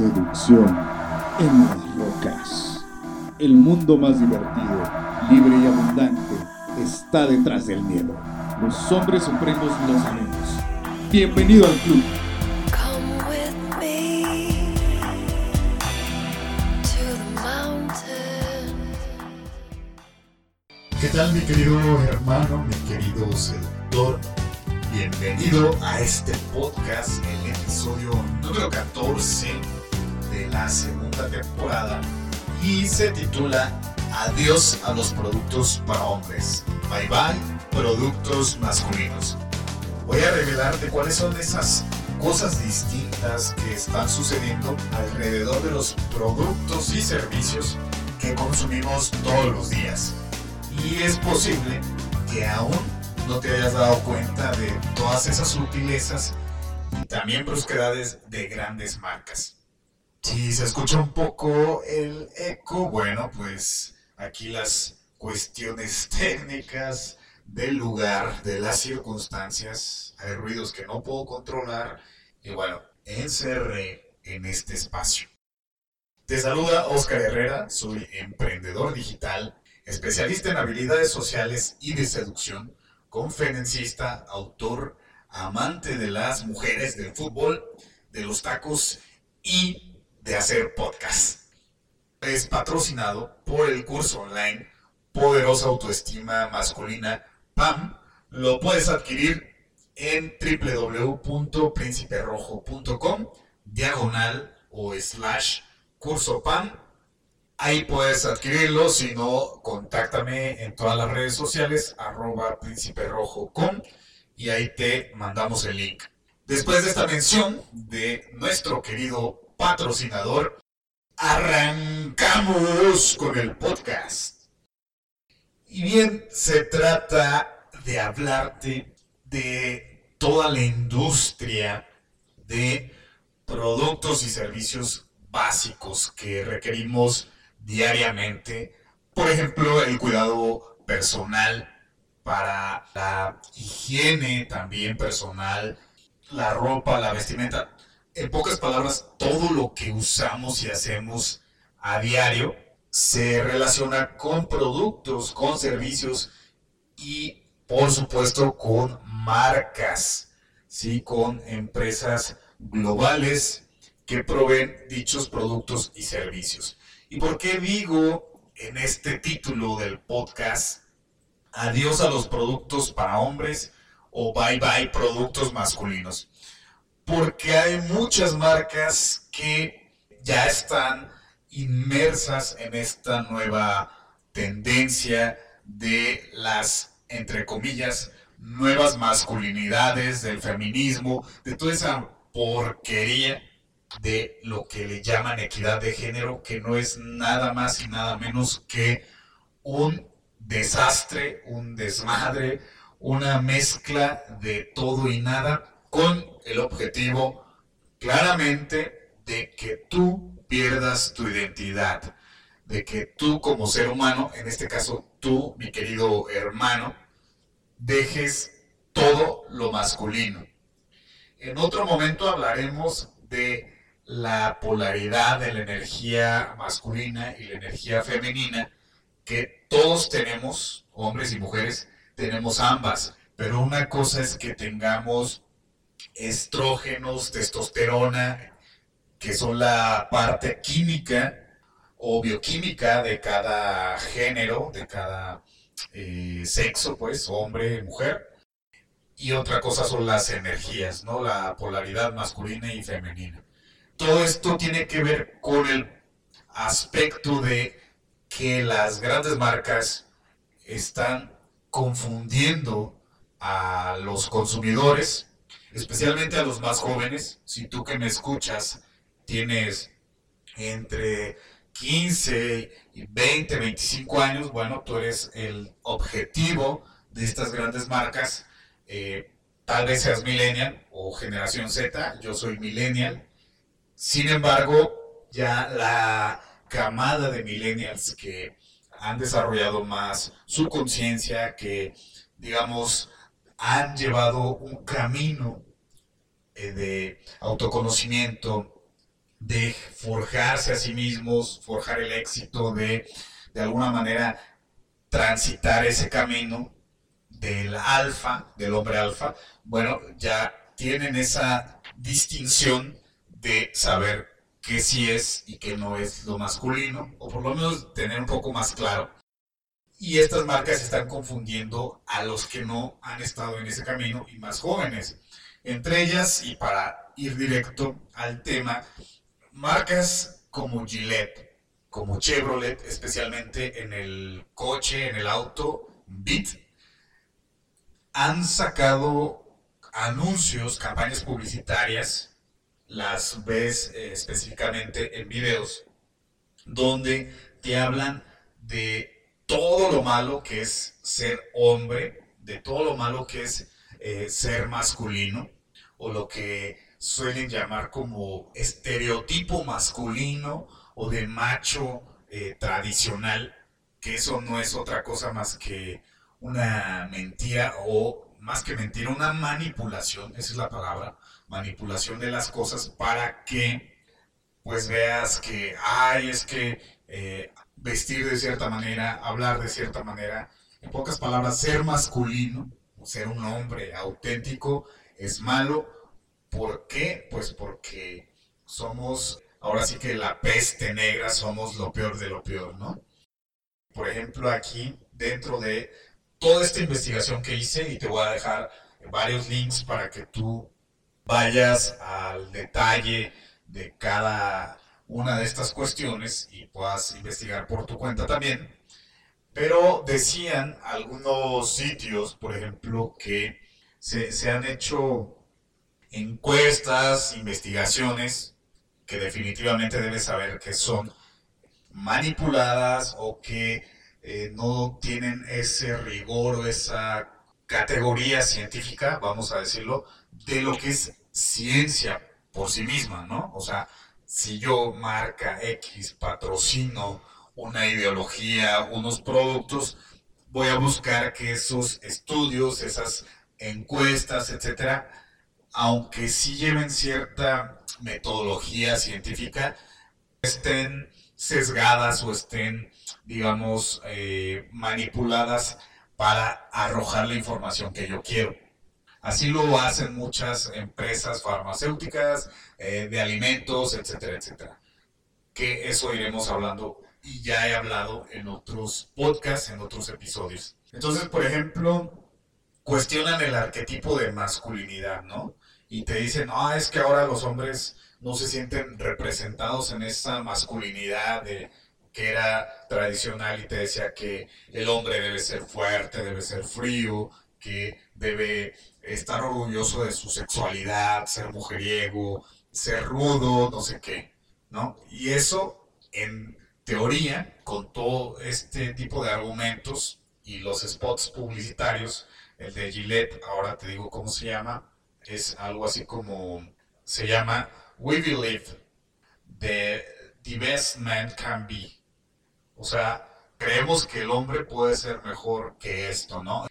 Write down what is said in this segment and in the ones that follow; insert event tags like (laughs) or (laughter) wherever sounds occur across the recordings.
seducción en las rocas. El mundo más divertido, libre y abundante está detrás del miedo. Los hombres supremos lo sabemos. Bienvenido al club. ¿Qué tal mi querido hermano, mi querido seductor? Bienvenido a este podcast, el episodio número 14 de la segunda temporada y se titula Adiós a los productos para hombres. Bye bye, productos masculinos. Voy a revelarte cuáles son esas cosas distintas que están sucediendo alrededor de los productos y servicios que consumimos todos los días. Y es posible que aún no te hayas dado cuenta de todas esas sutilezas y también brusquedades de grandes marcas. Si se escucha un poco el eco, bueno, pues aquí las cuestiones (laughs) técnicas del lugar, de las circunstancias, hay ruidos que no puedo controlar y bueno, encerré en este espacio. Te saluda Oscar Herrera, soy emprendedor digital, especialista en habilidades sociales y de seducción, conferencista, autor, amante de las mujeres, del fútbol, de los tacos y de hacer podcast. Es patrocinado por el curso online Poderosa Autoestima Masculina PAM. Lo puedes adquirir en www.principerrojo.com diagonal o slash curso PAM. Ahí puedes adquirirlo, si no, contáctame en todas las redes sociales, arroba prínciperrojo.com y ahí te mandamos el link. Después de esta mención de nuestro querido patrocinador, arrancamos con el podcast. Y bien, se trata de hablarte de toda la industria de productos y servicios básicos que requerimos diariamente. Por ejemplo, el cuidado personal para la higiene también personal, la ropa, la vestimenta. En pocas palabras, todo lo que usamos y hacemos a diario se relaciona con productos, con servicios y por supuesto con marcas, ¿sí? con empresas globales que proveen dichos productos y servicios. ¿Y por qué digo en este título del podcast adiós a los productos para hombres o bye bye productos masculinos? Porque hay muchas marcas que ya están inmersas en esta nueva tendencia de las, entre comillas, nuevas masculinidades, del feminismo, de toda esa porquería de lo que le llaman equidad de género, que no es nada más y nada menos que un desastre, un desmadre, una mezcla de todo y nada, con el objetivo claramente de que tú pierdas tu identidad, de que tú como ser humano, en este caso tú, mi querido hermano, dejes todo lo masculino. En otro momento hablaremos de la polaridad de la energía masculina y la energía femenina, que todos tenemos, hombres y mujeres, tenemos ambas, pero una cosa es que tengamos estrógenos, testosterona, que son la parte química o bioquímica de cada género, de cada eh, sexo, pues, hombre, mujer. Y otra cosa son las energías, ¿no? La polaridad masculina y femenina. Todo esto tiene que ver con el aspecto de que las grandes marcas están confundiendo a los consumidores, especialmente a los más jóvenes. Si tú que me escuchas tienes entre 15 y 20, 25 años, bueno, tú eres el objetivo de estas grandes marcas. Eh, tal vez seas millennial o generación Z, yo soy millennial. Sin embargo, ya la camada de millennials que han desarrollado más su conciencia, que digamos han llevado un camino eh, de autoconocimiento, de forjarse a sí mismos, forjar el éxito, de de alguna manera transitar ese camino del alfa, del hombre alfa, bueno, ya tienen esa distinción de saber qué sí es y qué no es lo masculino, o por lo menos tener un poco más claro. Y estas marcas están confundiendo a los que no han estado en ese camino y más jóvenes. Entre ellas, y para ir directo al tema, marcas como Gillette, como Chevrolet, especialmente en el coche, en el auto, Beat, han sacado anuncios, campañas publicitarias, las ves eh, específicamente en videos, donde te hablan de todo lo malo que es ser hombre, de todo lo malo que es eh, ser masculino, o lo que suelen llamar como estereotipo masculino o de macho eh, tradicional, que eso no es otra cosa más que una mentira o más que mentira, una manipulación, esa es la palabra, manipulación de las cosas para que pues veas que, ay, es que eh, vestir de cierta manera, hablar de cierta manera, en pocas palabras, ser masculino, ser un hombre auténtico es malo. ¿Por qué? Pues porque somos ahora sí que la peste negra somos lo peor de lo peor, ¿no? Por ejemplo, aquí dentro de toda esta investigación que hice, y te voy a dejar varios links para que tú vayas al detalle de cada una de estas cuestiones y puedas investigar por tu cuenta también. Pero decían algunos sitios, por ejemplo, que se, se han hecho encuestas, investigaciones que definitivamente debes saber que son manipuladas o que eh, no tienen ese rigor o esa categoría científica, vamos a decirlo, de lo que es ciencia por sí misma, ¿no? O sea, si yo marca X patrocino una ideología, unos productos, voy a buscar que esos estudios, esas encuestas, etcétera, aunque sí lleven cierta metodología científica estén sesgadas o estén, digamos, eh, manipuladas para arrojar la información que yo quiero. Así lo hacen muchas empresas farmacéuticas, eh, de alimentos, etcétera, etcétera. Que eso iremos hablando y ya he hablado en otros podcasts, en otros episodios. Entonces, por ejemplo, cuestionan el arquetipo de masculinidad, ¿no? y te dicen, ah, es que ahora los hombres no se sienten representados en esa masculinidad de, que era tradicional y te decía que el hombre debe ser fuerte, debe ser frío, que debe estar orgulloso de su sexualidad, ser mujeriego, ser rudo, no sé qué, ¿no? Y eso, en teoría, con todo este tipo de argumentos y los spots publicitarios, el de Gillette, ahora te digo cómo se llama, es algo así como, se llama We Believe the, the Best Man Can Be. O sea, creemos que el hombre puede ser mejor que esto, ¿no?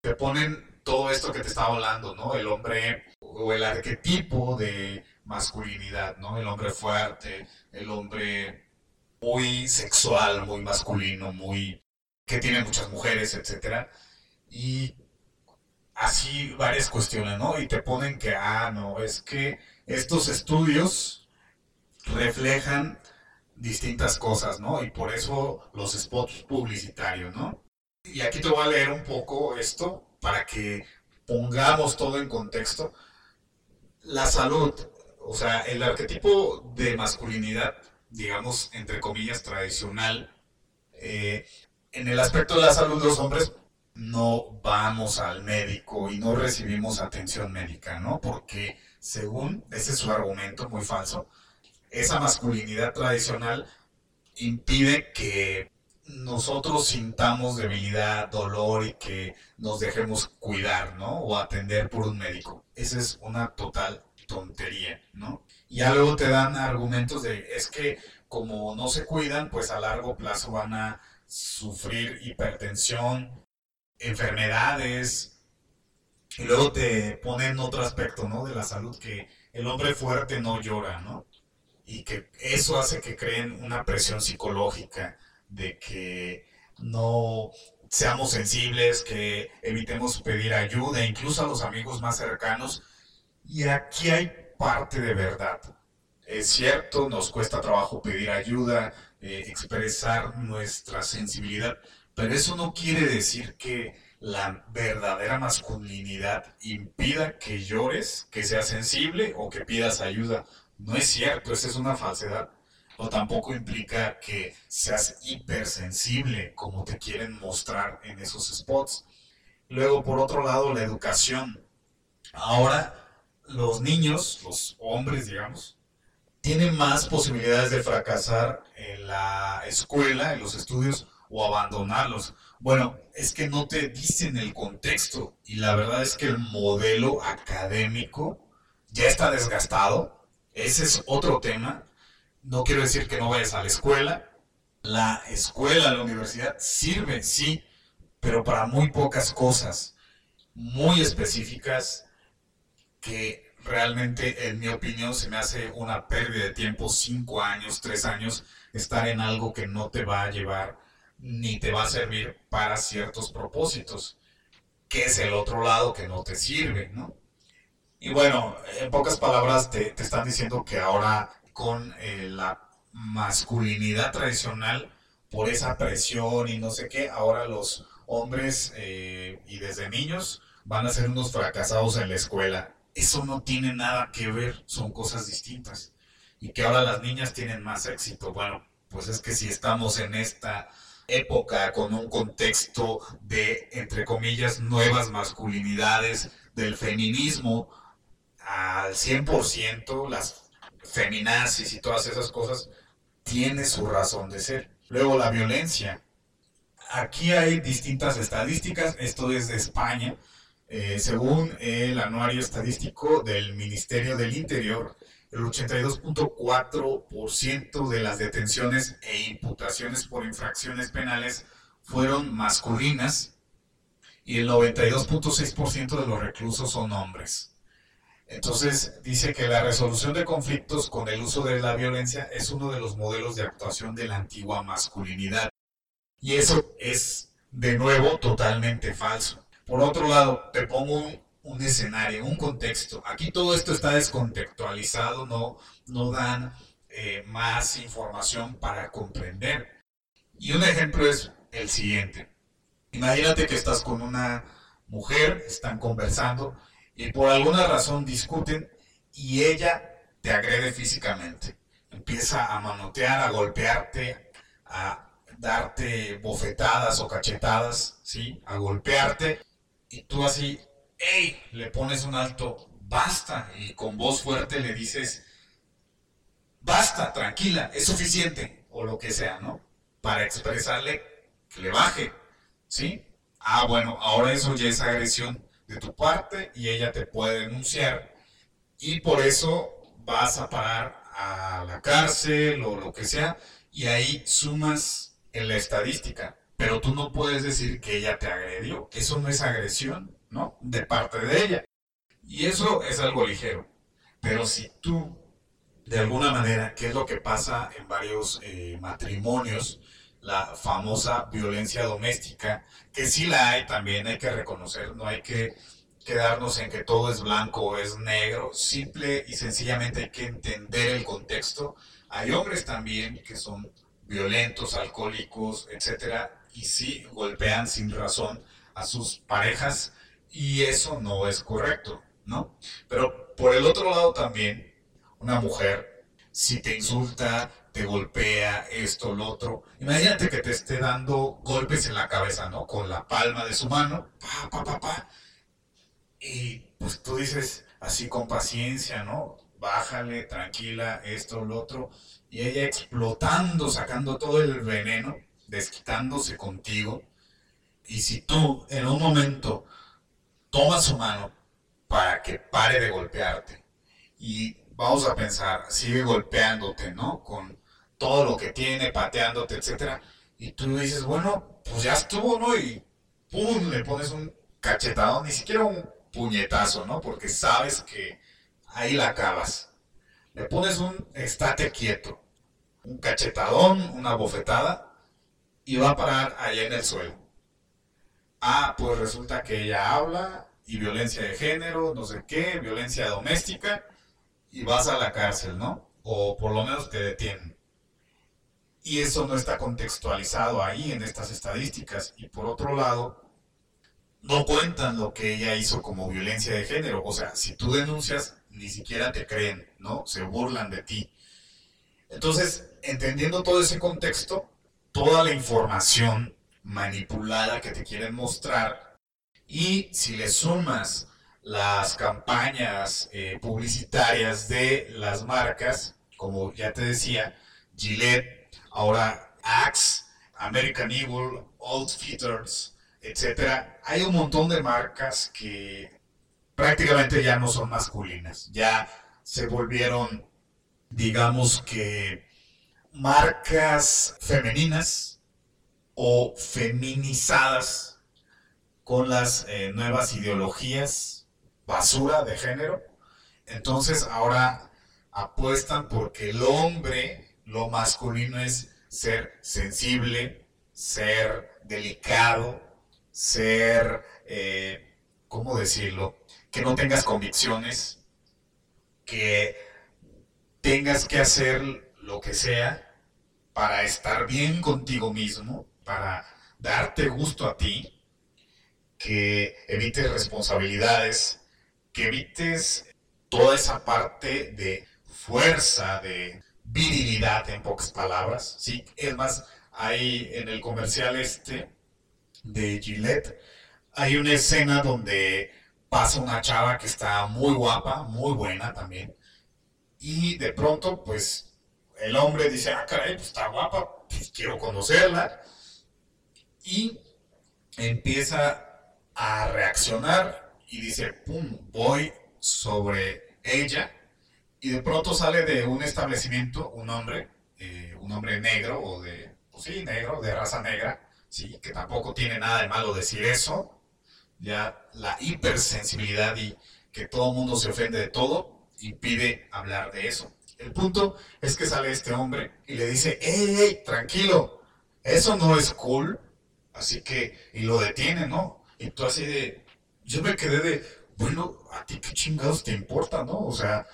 Te ponen todo esto que te estaba hablando, ¿no? El hombre o el arquetipo de masculinidad, ¿no? El hombre fuerte, el hombre muy sexual, muy masculino, muy que tiene muchas mujeres, etcétera. Y así varias cuestiones, ¿no? Y te ponen que, ah, no, es que estos estudios reflejan distintas cosas, ¿no? Y por eso los spots publicitarios, ¿no? Y aquí te voy a leer un poco esto para que pongamos todo en contexto. La salud, o sea, el arquetipo de masculinidad, digamos, entre comillas, tradicional, eh, en el aspecto de la salud, los hombres no vamos al médico y no recibimos atención médica, ¿no? Porque según, ese es su argumento muy falso, esa masculinidad tradicional impide que nosotros sintamos debilidad, dolor y que nos dejemos cuidar, ¿no? O atender por un médico. Esa es una total tontería, ¿no? Y ya luego te dan argumentos de, es que como no se cuidan, pues a largo plazo van a sufrir hipertensión, enfermedades. Y luego te ponen otro aspecto, ¿no? De la salud, que el hombre fuerte no llora, ¿no? y que eso hace que creen una presión psicológica de que no seamos sensibles, que evitemos pedir ayuda, incluso a los amigos más cercanos. Y aquí hay parte de verdad. Es cierto, nos cuesta trabajo pedir ayuda, eh, expresar nuestra sensibilidad, pero eso no quiere decir que la verdadera masculinidad impida que llores, que seas sensible o que pidas ayuda. No es cierto, esa es una falsedad. Tampoco implica que seas hipersensible como te quieren mostrar en esos spots. Luego, por otro lado, la educación. Ahora, los niños, los hombres, digamos, tienen más posibilidades de fracasar en la escuela, en los estudios o abandonarlos. Bueno, es que no te dicen el contexto y la verdad es que el modelo académico ya está desgastado. Ese es otro tema. No quiero decir que no vayas a la escuela. La escuela, la universidad sirve, sí, pero para muy pocas cosas, muy específicas que realmente, en mi opinión, se me hace una pérdida de tiempo, cinco años, tres años, estar en algo que no te va a llevar ni te va a servir para ciertos propósitos, que es el otro lado que no te sirve, ¿no? Y bueno, en pocas palabras te, te están diciendo que ahora con eh, la masculinidad tradicional, por esa presión y no sé qué, ahora los hombres eh, y desde niños van a ser unos fracasados en la escuela. Eso no tiene nada que ver, son cosas distintas. Y que ahora las niñas tienen más éxito. Bueno, pues es que si estamos en esta época con un contexto de, entre comillas, nuevas masculinidades, del feminismo al 100%, las feminazis y todas esas cosas, tiene su razón de ser. Luego la violencia. Aquí hay distintas estadísticas, esto es de España. Eh, según el anuario estadístico del Ministerio del Interior, el 82.4% de las detenciones e imputaciones por infracciones penales fueron masculinas y el 92.6% de los reclusos son hombres. Entonces dice que la resolución de conflictos con el uso de la violencia es uno de los modelos de actuación de la antigua masculinidad. Y eso es, de nuevo, totalmente falso. Por otro lado, te pongo un, escenario, un contexto. Aquí todo esto está descontextualizado, no, no dan eh, más información para comprender. Y un ejemplo es el siguiente. Imagínate que estás con una mujer, están conversando y por alguna razón discuten y ella te agrede físicamente. Empieza a manotear, a golpearte, a darte bofetadas o cachetadas, ¿sí? A golpearte y tú así hey, le pones un alto, basta, y con voz fuerte le dices, basta, tranquila, es suficiente, o lo que sea, ¿no? Para expresarle que le baje, ¿sí? Ah, bueno, ahora eso ya es agresión de tu parte y ella te puede denunciar y por eso vas a parar a la cárcel o lo que sea y ahí sumas en la estadística. Pero tú no puedes decir que ella te agredió. Eso no es agresión. ¿no? De parte de ella. Y eso es algo ligero. Pero si tú, de alguna manera, que es lo que pasa en varios eh, matrimonios, la famosa violencia doméstica, que sí la hay también, hay que reconocer, no hay que quedarnos en que todo es blanco o es negro, simple y sencillamente hay que entender el contexto. Hay hombres también que son violentos, alcohólicos, etcétera, y sí golpean sin razón a sus parejas y eso no es correcto, ¿no? Pero por el otro lado también, una mujer, si te insulta, te golpea, esto, lo otro, imagínate que te esté dando golpes en la cabeza, ¿no? Con la palma de su mano, pa, pa, pa, pa. Y pues tú dices así con paciencia, ¿no? Bájale, tranquila, esto, lo otro. Y ella explotando, sacando todo el veneno, desquitándose contigo. Y si tú en un momento toma su mano para que pare de golpearte. Y vamos a pensar, sigue golpeándote, ¿no? Con todo lo que tiene, pateándote, etc. Y tú dices, bueno, pues ya estuvo, ¿no? Y ¡pum! le pones un cachetado, ni siquiera un puñetazo, ¿no? Porque sabes que ahí la acabas. Le pones un estate quieto, un cachetadón, una bofetada, y va a parar allá en el suelo. Ah, pues resulta que ella habla y violencia de género, no sé qué, violencia doméstica, y vas a la cárcel, ¿no? O por lo menos te detienen. Y eso no está contextualizado ahí en estas estadísticas. Y por otro lado, no cuentan lo que ella hizo como violencia de género. O sea, si tú denuncias, ni siquiera te creen, ¿no? Se burlan de ti. Entonces, entendiendo todo ese contexto, toda la información manipulada que te quieren mostrar, y si le sumas las campañas eh, publicitarias de las marcas, como ya te decía, Gillette, ahora Axe, American Eagle, Old Fitters, etcétera, hay un montón de marcas que prácticamente ya no son masculinas, ya se volvieron, digamos que, marcas femeninas o feminizadas con las eh, nuevas ideologías basura de género. Entonces ahora apuestan porque el hombre, lo masculino es ser sensible, ser delicado, ser, eh, ¿cómo decirlo? Que no tengas convicciones, que tengas que hacer lo que sea para estar bien contigo mismo, para darte gusto a ti, que evites responsabilidades, que evites toda esa parte de fuerza, de virilidad, en pocas palabras, ¿sí? Es más, hay en el comercial este de Gillette, hay una escena donde pasa una chava que está muy guapa, muy buena también, y de pronto, pues, el hombre dice, ah, caray, pues está guapa, pues quiero conocerla, y empieza a reaccionar y dice, pum, voy sobre ella y de pronto sale de un establecimiento un hombre, eh, un hombre negro o de, pues sí, negro, de raza negra, sí, que tampoco tiene nada de malo decir eso, ya la hipersensibilidad y que todo el mundo se ofende de todo impide hablar de eso. El punto es que sale este hombre y le dice, hey, hey, tranquilo, eso no es cool, así que, y lo detiene, ¿no? Y tú así de, yo me quedé de, bueno, a ti qué chingados te importa, ¿no? O sea,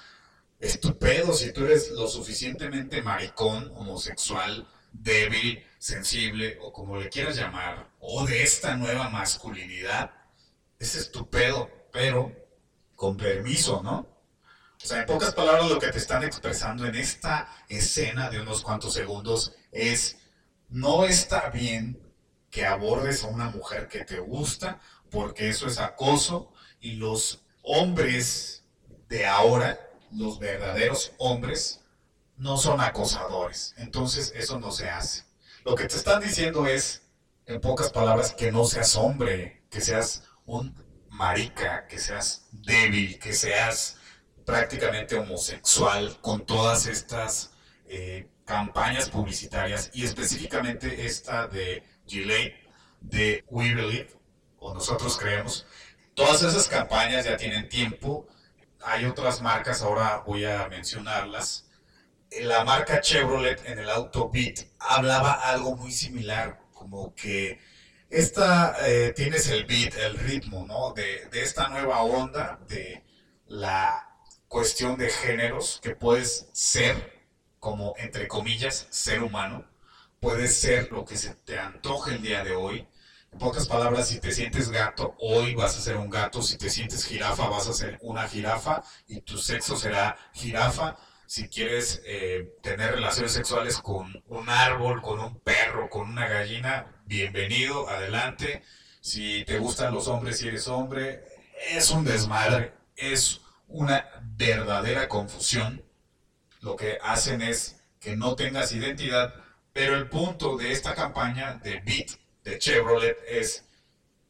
es tu pedo si tú eres lo suficientemente maricón, homosexual, débil, sensible, o como le quieras llamar, o de esta nueva masculinidad, es tu pero con permiso, ¿no? O sea, en pocas palabras lo que te están expresando en esta escena de unos cuantos segundos es, no está bien que abordes a una mujer que te gusta, porque eso es acoso y los hombres de ahora, los verdaderos hombres, no son acosadores. Entonces eso no se hace. Lo que te están diciendo es, en pocas palabras, que no seas hombre, que seas un marica, que seas débil, que seas prácticamente homosexual con todas estas eh, campañas publicitarias y específicamente esta de Gillette de We Believe, o nosotros creemos. Todas esas campañas ya tienen tiempo. Hay otras marcas, ahora voy a mencionarlas. La marca Chevrolet en el auto Beat hablaba algo muy similar, como que esta eh, tienes el beat, el ritmo, ¿no? De, de esta nueva onda de la cuestión de géneros que puedes ser como entre comillas ser humano puedes ser lo que se te antoje el día de hoy en pocas palabras si te sientes gato hoy vas a ser un gato. Si te sientes jirafa vas a ser una jirafa. Y tu sexo será jirafa. Si quieres eh, tener relaciones sexuales con un árbol con un perro con una gallina bienvenido adelante. Si te gustan los hombres si eres hombre es un desmadre. Es una verdadera confusión. Lo que hacen es que no tengas identidad, pero el punto de esta campaña de Beat de Chevrolet es,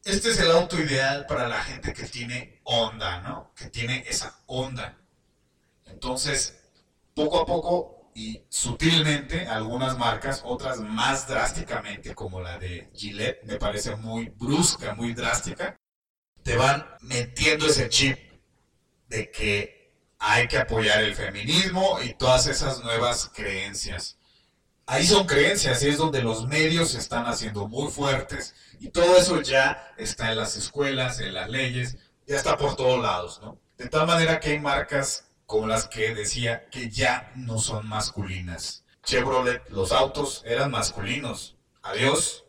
este es el auto ideal para la gente que tiene onda, ¿no? Que tiene esa onda. Entonces, poco a poco y sutilmente, algunas marcas, otras más drásticamente, como la de Gillette, me parece muy brusca, muy drástica, te van metiendo ese chip de que hay que apoyar el feminismo y todas esas nuevas creencias. Ahí son creencias y es donde los medios se están haciendo muy fuertes y todo eso ya está en las escuelas, en las leyes, ya está por todos lados, ¿no? De tal manera que hay marcas como las que decía que ya no son masculinas. Chevrolet, los autos eran masculinos. Adiós.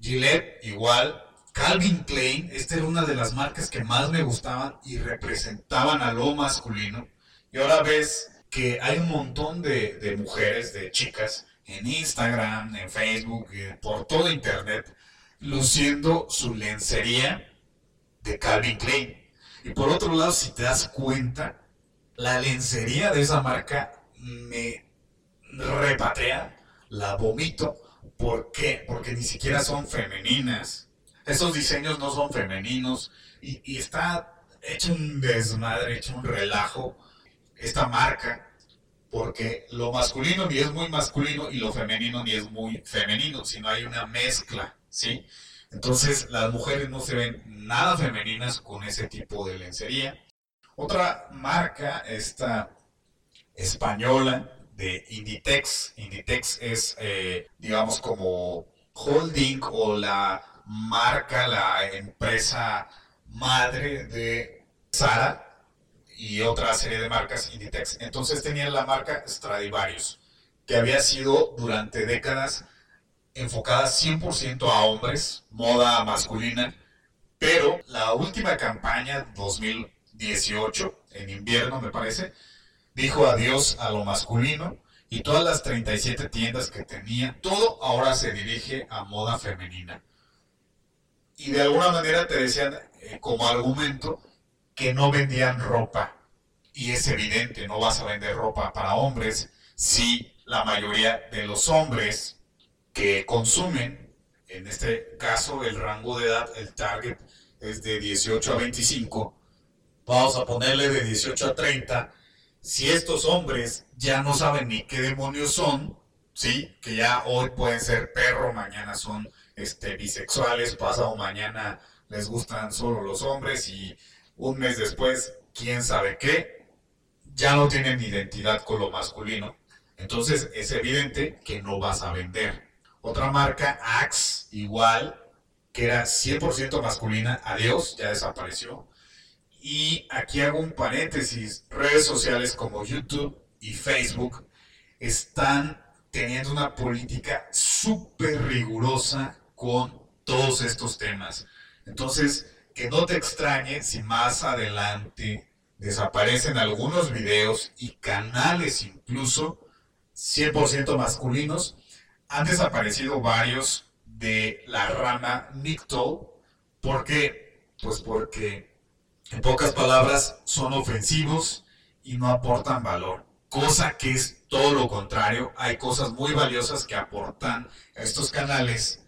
Gillette, igual. Calvin Klein, esta era una de las marcas que más me gustaban y representaban a lo masculino. Y ahora ves que hay un montón de, de mujeres, de chicas, en Instagram, en Facebook, eh, por todo Internet, luciendo su lencería de Calvin Klein. Y por otro lado, si te das cuenta, la lencería de esa marca me repatea, la vomito. ¿Por qué? Porque ni siquiera son femeninas. Esos diseños no son femeninos y, y está hecho un desmadre, hecho un relajo esta marca porque lo masculino ni es muy masculino y lo femenino ni es muy femenino, sino hay una mezcla, ¿sí? Entonces las mujeres no se ven nada femeninas con ese tipo de lencería. Otra marca, esta española de Inditex. Inditex es, eh, digamos, como holding o la marca, la empresa madre de Zara y otra serie de marcas Inditex. Entonces tenían la marca Stradivarius, que había sido durante décadas enfocada 100% a hombres, moda masculina, pero la última campaña 2018, en invierno me parece, dijo adiós a lo masculino y todas las 37 tiendas que tenía, todo ahora se dirige a moda femenina. Y de alguna manera te decían eh, como argumento que no vendían ropa. Y es evidente, no vas a vender ropa para hombres si la mayoría de los hombres que consumen, en este caso el rango de edad, el target es de 18 a 25, vamos a ponerle de 18 a 30, si estos hombres ya no saben ni qué demonios son, ¿sí? Que ya hoy pueden ser perro, mañana son este, bisexuales, pasado mañana les gustan solo los hombres y un mes después, quién sabe qué, ya no tienen identidad con lo masculino. Entonces es evidente que no vas a vender. Otra marca, Axe, igual, que era 100% masculina, adiós, ya desapareció. Y aquí hago un paréntesis, redes sociales como YouTube y Facebook están teniendo una política súper rigurosa con todos estos temas. Entonces, que no te extrañe si más adelante desaparecen algunos videos y canales incluso 100% masculinos. Han desaparecido varios de la rama Nicto. ¿Por qué? Pues porque, en pocas palabras, son ofensivos y no aportan valor. Cosa que es todo lo contrario. Hay cosas muy valiosas que aportan a estos canales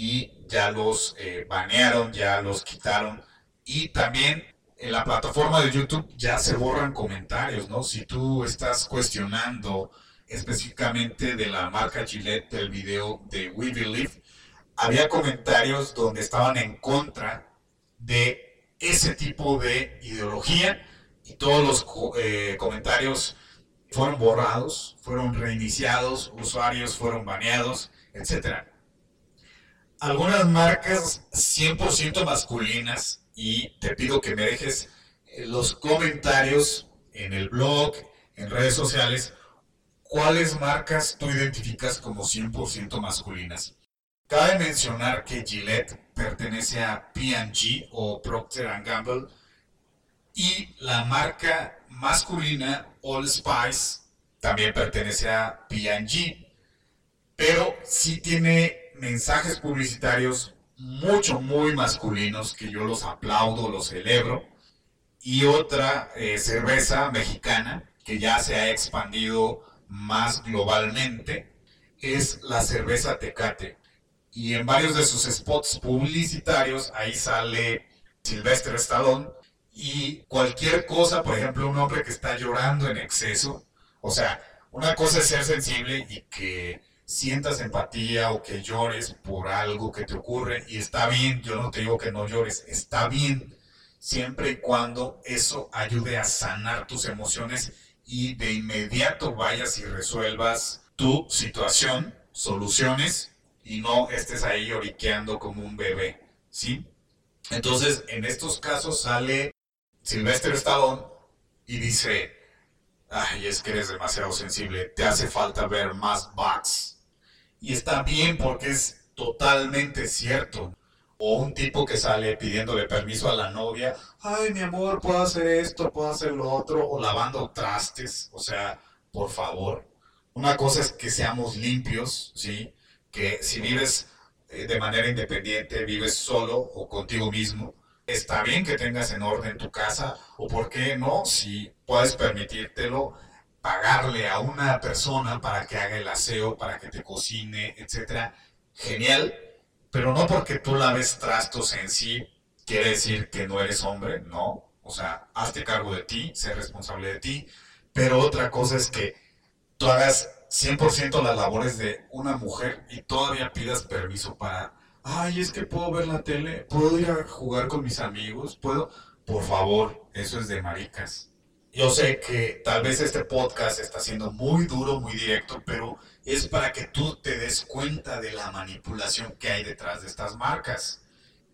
y ya los eh, banearon, ya los quitaron. Y también en la plataforma de YouTube ya se borran comentarios, ¿no? Si tú estás cuestionando específicamente de la marca Gillette del video de We Believe, había comentarios donde estaban en contra de ese tipo de ideología y todos los eh, comentarios fueron borrados, fueron reiniciados, usuarios fueron baneados, etc. Algunas marcas 100% masculinas y te pido que me dejes eh, los comentarios en el blog, en redes sociales, cuáles marcas tú identificas como 100% masculinas. Cabe mencionar que Gillette pertenece a P&G o Procter Gamble y la marca masculina All Spice también pertenece a P&G, pero sí tiene mensajes publicitarios mucho, muy masculinos que yo los aplaudo, los celebro. Y otra eh, cerveza mexicana que ya se ha expandido más globalmente es la cerveza Tecate. Y en varios de sus spots publicitarios ahí sale Sylvester Stallone y cualquier cosa, por ejemplo, un hombre que está llorando en exceso. O sea, una cosa es ser sensible y que sientas empatía o que llores por algo que te ocurre y está bien, yo no te digo que no llores, está bien siempre y cuando eso ayude a sanar tus emociones y de inmediato vayas y resuelvas tu situación, soluciones y no estés ahí lloriqueando como un bebé, ¿sí? Entonces, en estos casos sale Sylvester Stallone y dice, ay, es que eres demasiado sensible, te hace falta ver más bugs. Y está bien porque es totalmente cierto. O un tipo que sale pidiéndole permiso a la novia, ay, mi amor, puedo hacer esto, puedo hacer lo otro, o lavando trastes, o sea, por favor. Una cosa es que seamos limpios, ¿sí? Que si vives eh, de manera independiente, vives solo o contigo mismo, está bien que tengas en orden tu casa, o por qué no, si puedes permitírtelo, pagarle a una persona para que haga el aseo, para que te cocine, etcétera, genial, pero no porque tú laves trastos en sí, quiere decir que no eres hombre, no. O sea, hazte cargo de ti, sé responsable de ti, pero otra cosa es que tú hagas 100% las labores de una mujer y todavía pidas permiso para, ay, es que puedo ver la tele, puedo ir a jugar con mis amigos, puedo, por favor, eso es de maricas. Yo sé que tal vez este podcast está siendo muy duro, muy directo, pero es para que tú te des cuenta de la manipulación que hay detrás de estas marcas.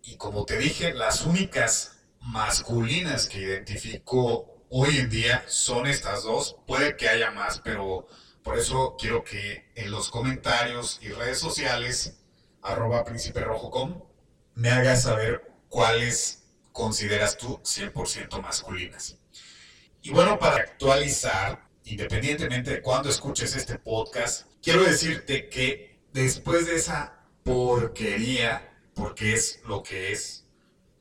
Y como te dije, las únicas masculinas que identifico hoy en día son estas dos. Puede que haya más, pero por eso quiero que en los comentarios y redes sociales, arroba príncipe me hagas saber cuáles consideras tú 100% masculinas. Y bueno, para actualizar, independientemente de cuándo escuches este podcast, quiero decirte que después de esa porquería, porque es lo que es,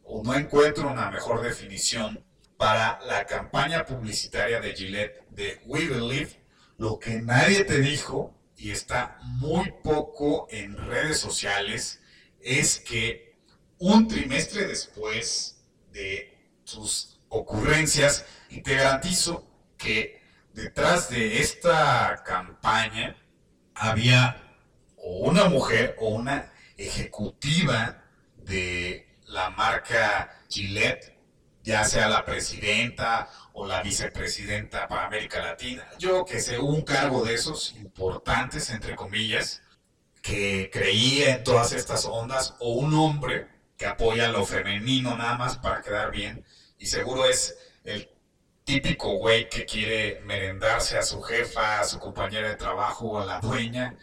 o no encuentro una mejor definición para la campaña publicitaria de Gillette de We Believe, lo que nadie te dijo y está muy poco en redes sociales es que un trimestre después de sus ocurrencias, te garantizo que detrás de esta campaña había o una mujer o una ejecutiva de la marca Gillette, ya sea la presidenta o la vicepresidenta para América Latina. Yo que sé, un cargo de esos importantes, entre comillas, que creía en todas estas ondas, o un hombre que apoya lo femenino nada más para quedar bien, y seguro es típico güey que quiere merendarse a su jefa, a su compañera de trabajo a la dueña,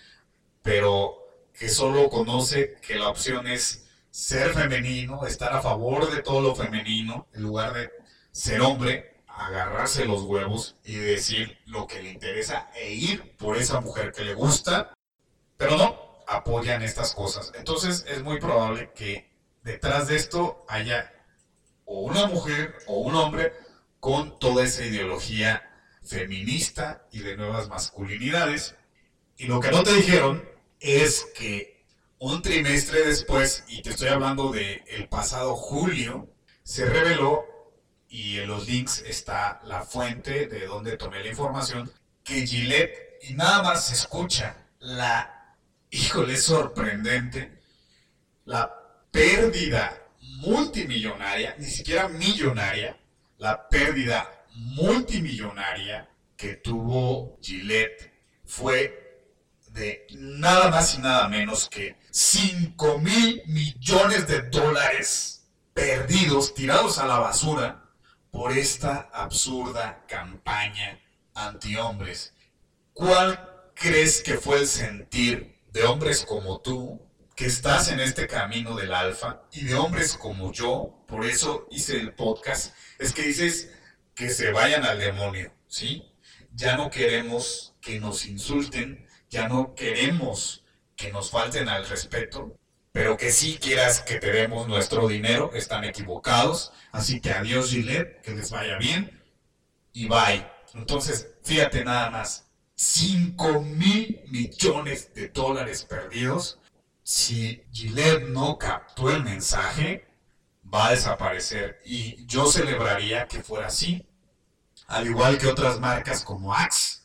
pero que solo conoce que la opción es ser femenino, estar a favor de todo lo femenino, en lugar de ser hombre, agarrarse los huevos y decir lo que le interesa e ir por esa mujer que le gusta, pero no, apoyan estas cosas. Entonces es muy probable que detrás de esto haya o una mujer o un hombre con toda esa ideología feminista y de nuevas masculinidades. Y lo que no te dijeron es que un trimestre después, y te estoy hablando de pasado julio, se reveló, y en los links está la fuente de donde tomé la información, que Gillette, y nada más se escucha la, híjole, sorprendente, la pérdida multimillonaria, ni siquiera millonaria, la pérdida multimillonaria que tuvo Gillette fue de nada más y nada menos que 5 mil millones de dólares perdidos, tirados a la basura por esta absurda campaña anti-hombres. ¿Cuál crees que fue el sentir de hombres como tú, que estás en este camino del alfa, y de hombres como yo, por eso hice el podcast, es que dices que se vayan al demonio, ¿sí? Ya no queremos que nos insulten, ya no queremos que nos falten al respeto, pero que sí quieras que te demos nuestro dinero, están equivocados, así que adiós Gillette, que les vaya bien, y bye. Entonces, fíjate nada más, 5 mil millones de dólares perdidos. Si Gillette no captó el mensaje, va a desaparecer. Y yo celebraría que fuera así. Al igual que otras marcas como Axe,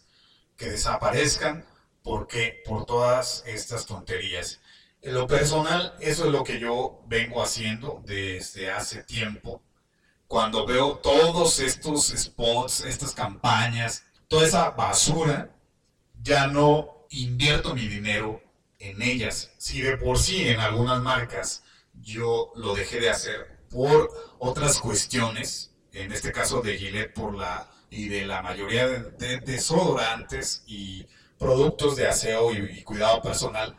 que desaparezcan porque por todas estas tonterías. En lo personal, eso es lo que yo vengo haciendo desde hace tiempo. cuando veo todos estos spots, estas campañas, toda esa basura, ya no invierto mi dinero en ellas. Si de por sí en algunas marcas yo lo dejé de hacer por otras cuestiones, en este caso de Gillette por la y de la mayoría de, de desodorantes y productos de aseo y cuidado personal,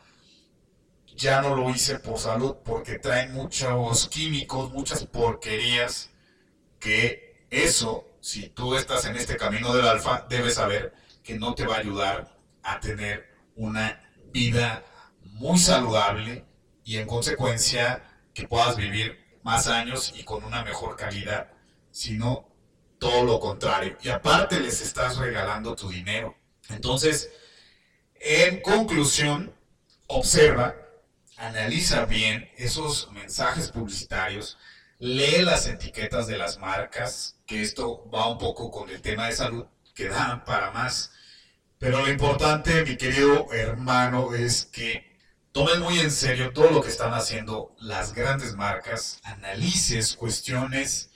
ya no lo hice por salud porque traen muchos químicos, muchas porquerías que eso, si tú estás en este camino del alfa, debes saber que no te va a ayudar a tener una vida muy saludable y en consecuencia que puedas vivir más años y con una mejor calidad, sino todo lo contrario. Y aparte les estás regalando tu dinero. Entonces, en conclusión, observa, analiza bien esos mensajes publicitarios, lee las etiquetas de las marcas, que esto va un poco con el tema de salud, que dan para más. Pero lo importante, mi querido hermano, es que tomes muy en serio todo lo que están haciendo las grandes marcas, analices cuestiones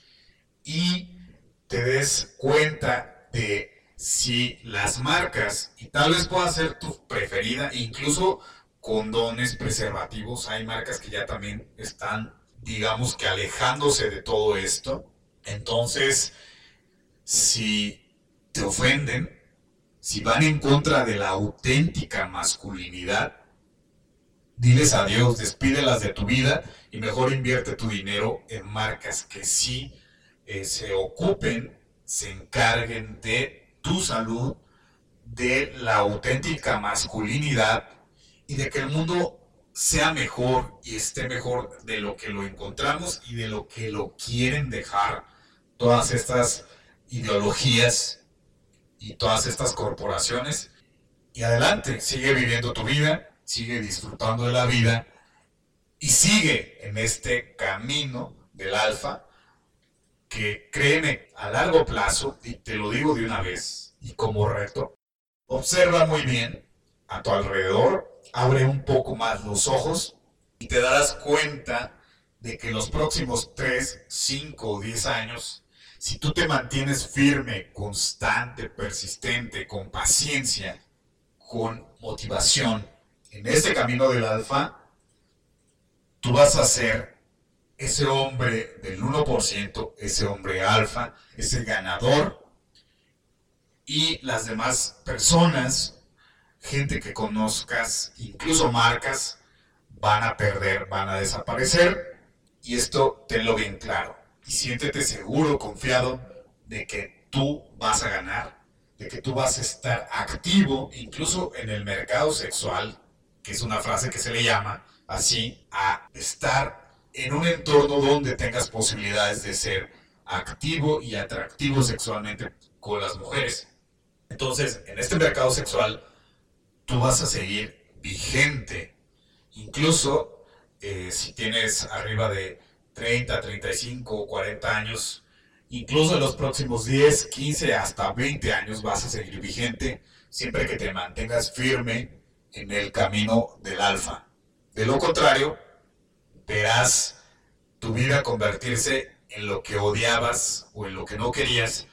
y te des cuenta de si las marcas, y tal vez pueda ser tu preferida, incluso condones, preservativos, hay marcas que ya también están, digamos que alejándose de todo esto. Entonces, si te ofenden, si van en contra de la auténtica masculinidad, diles adiós, despídelas de tu vida y mejor invierte tu dinero en marcas que sí eh, se ocupen, se encarguen de tu salud, de la auténtica masculinidad y de que el mundo sea mejor y esté mejor de lo que lo encontramos y de lo que lo quieren dejar todas estas ideologías y todas estas corporaciones. Y adelante, sigue viviendo tu vida, sigue disfrutando de la vida y sigue en este camino del alfa que créeme a largo plazo, y te lo digo de una vez y como reto, observa muy bien a tu alrededor, abre un poco más los ojos y te darás cuenta de que los próximos 3, 5 o 10 años, si tú te mantienes firme, constante, persistente, con paciencia, con motivación en este camino del alfa, tú vas a ser ese hombre del 1%, ese hombre alfa, ese ganador, y las demás personas gente que conozcas, incluso marcas, van a perder, van a desaparecer. Y esto tenlo bien claro. Y siéntete seguro, confiado de que tú vas a ganar, de que tú vas a estar activo, incluso en el mercado sexual, que es una frase que se le llama así, a estar en un entorno donde tengas posibilidades de ser activo y atractivo sexualmente con las mujeres. Entonces, en este mercado sexual, tú vas a seguir vigente. Incluso eh, si tienes arriba de 30, 35, 40 años, incluso en los próximos 10, 15, hasta 20 años vas a seguir vigente siempre que te mantengas firme en el camino del alfa. De lo contrario, verás tu vida convertirse en lo que odiabas o en lo que no querías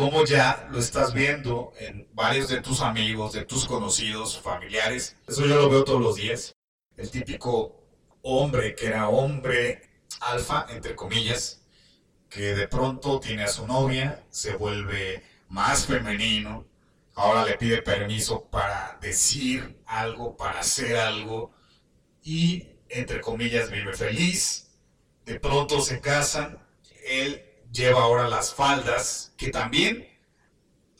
como ya lo estás viendo en varios de tus amigos, de tus conocidos, familiares. Eso yo lo veo todos los días. El típico hombre que era hombre alfa, entre comillas, que de pronto tiene a su novia, se vuelve más femenino, ahora le pide permiso para decir algo, para hacer algo, y entre comillas vive feliz, de pronto se casan, él lleva ahora las faldas, que también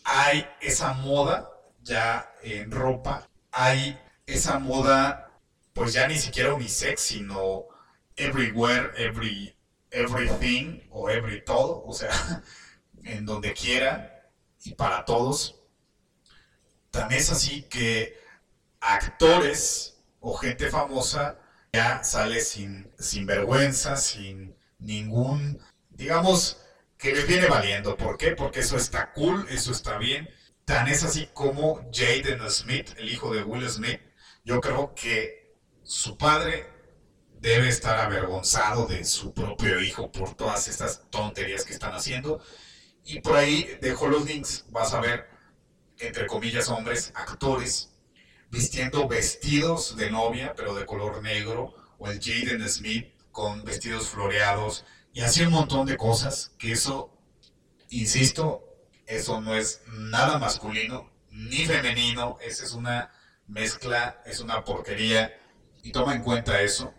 hay esa moda ya en ropa, hay esa moda, pues ya ni siquiera unisex, sino everywhere, every, everything o every todo, o sea, (laughs) en donde quiera y para todos. Tan es así que actores o gente famosa ya sale sin, sin vergüenza, sin ningún digamos que les viene valiendo. ¿Por qué? Porque eso está cool, eso está bien. Tan es así como Jaden Smith, el hijo de Will Smith, yo creo que su padre debe estar avergonzado de su propio hijo por todas estas tonterías que están haciendo. Y por ahí dejo los links, vas a ver, entre comillas, hombres, actores, vistiendo vestidos de novia, pero de color negro, o el Jaden Smith con vestidos floreados, y así un montón de cosas, que eso, insisto, eso no es nada masculino ni femenino, esa es una mezcla, es una porquería, y toma en cuenta eso.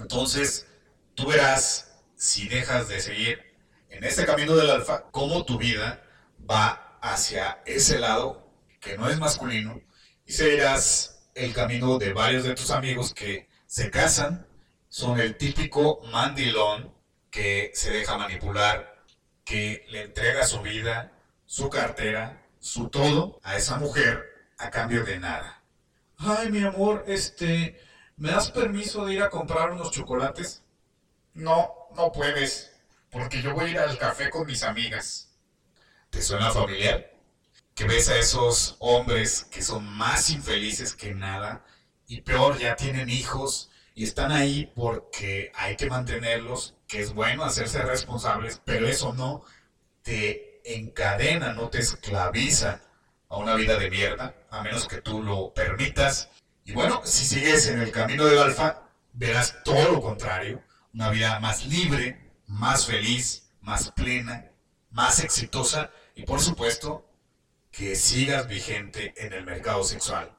Entonces, tú verás si dejas de seguir en este camino del alfa, cómo tu vida va hacia ese lado que no es masculino y seguirás el camino de varios de tus amigos que se casan, son el típico mandilón que se deja manipular, que le entrega su vida, su cartera, su todo a esa mujer a cambio de nada. Ay, mi amor, este, ¿me das permiso de ir a comprar unos chocolates? No, no puedes, porque yo voy a ir al café con mis amigas. ¿Te suena familiar? Que ves a esos hombres que son más infelices que nada y peor, ya tienen hijos y están ahí porque hay que mantenerlos, que es bueno hacerse responsables, pero eso no te encadena, no te esclaviza a una vida de mierda, a menos que tú lo permitas. Y bueno, si sigues en el camino del alfa, verás todo lo contrario, una vida más libre, más feliz, más plena, más exitosa y por supuesto que sigas vigente en el mercado sexual.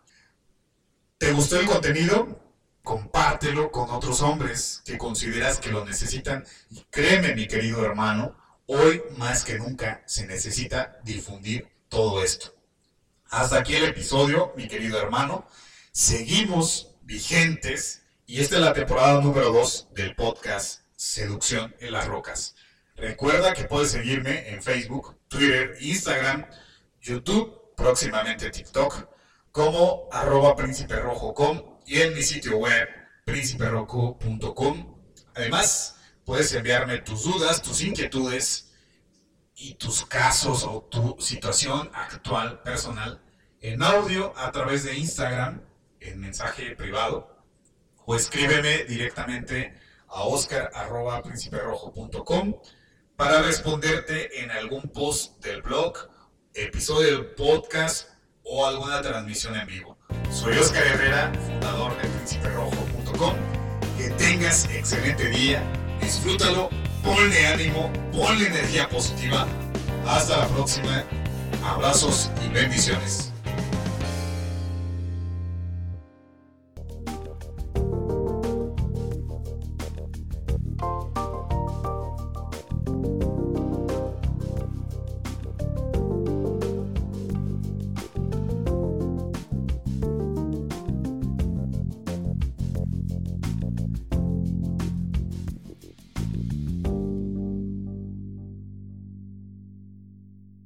¿Te gustó el contenido? Compártelo con otros hombres que consideras que lo necesitan y créeme mi querido hermano, hoy más que nunca se necesita difundir todo esto. Hasta aquí el episodio, mi querido hermano. Seguimos vigentes y esta es la temporada número 2 del podcast Seducción en las Rocas. Recuerda que puedes seguirme en Facebook, Twitter, Instagram, YouTube, próximamente TikTok, como arroba prínciperrojo.com y en mi sitio web prínciperrojo.com. Además, puedes enviarme tus dudas, tus inquietudes y tus casos o tu situación actual personal en audio a través de Instagram en mensaje privado o escríbeme directamente a oscar.prínciperrojo.com para responderte en algún post del blog, episodio del podcast o alguna transmisión en vivo. Soy Oscar Herrera, fundador de prínciperrojo.com. Que tengas excelente día, disfrútalo, ponle ánimo, ponle energía positiva. Hasta la próxima. Abrazos y bendiciones.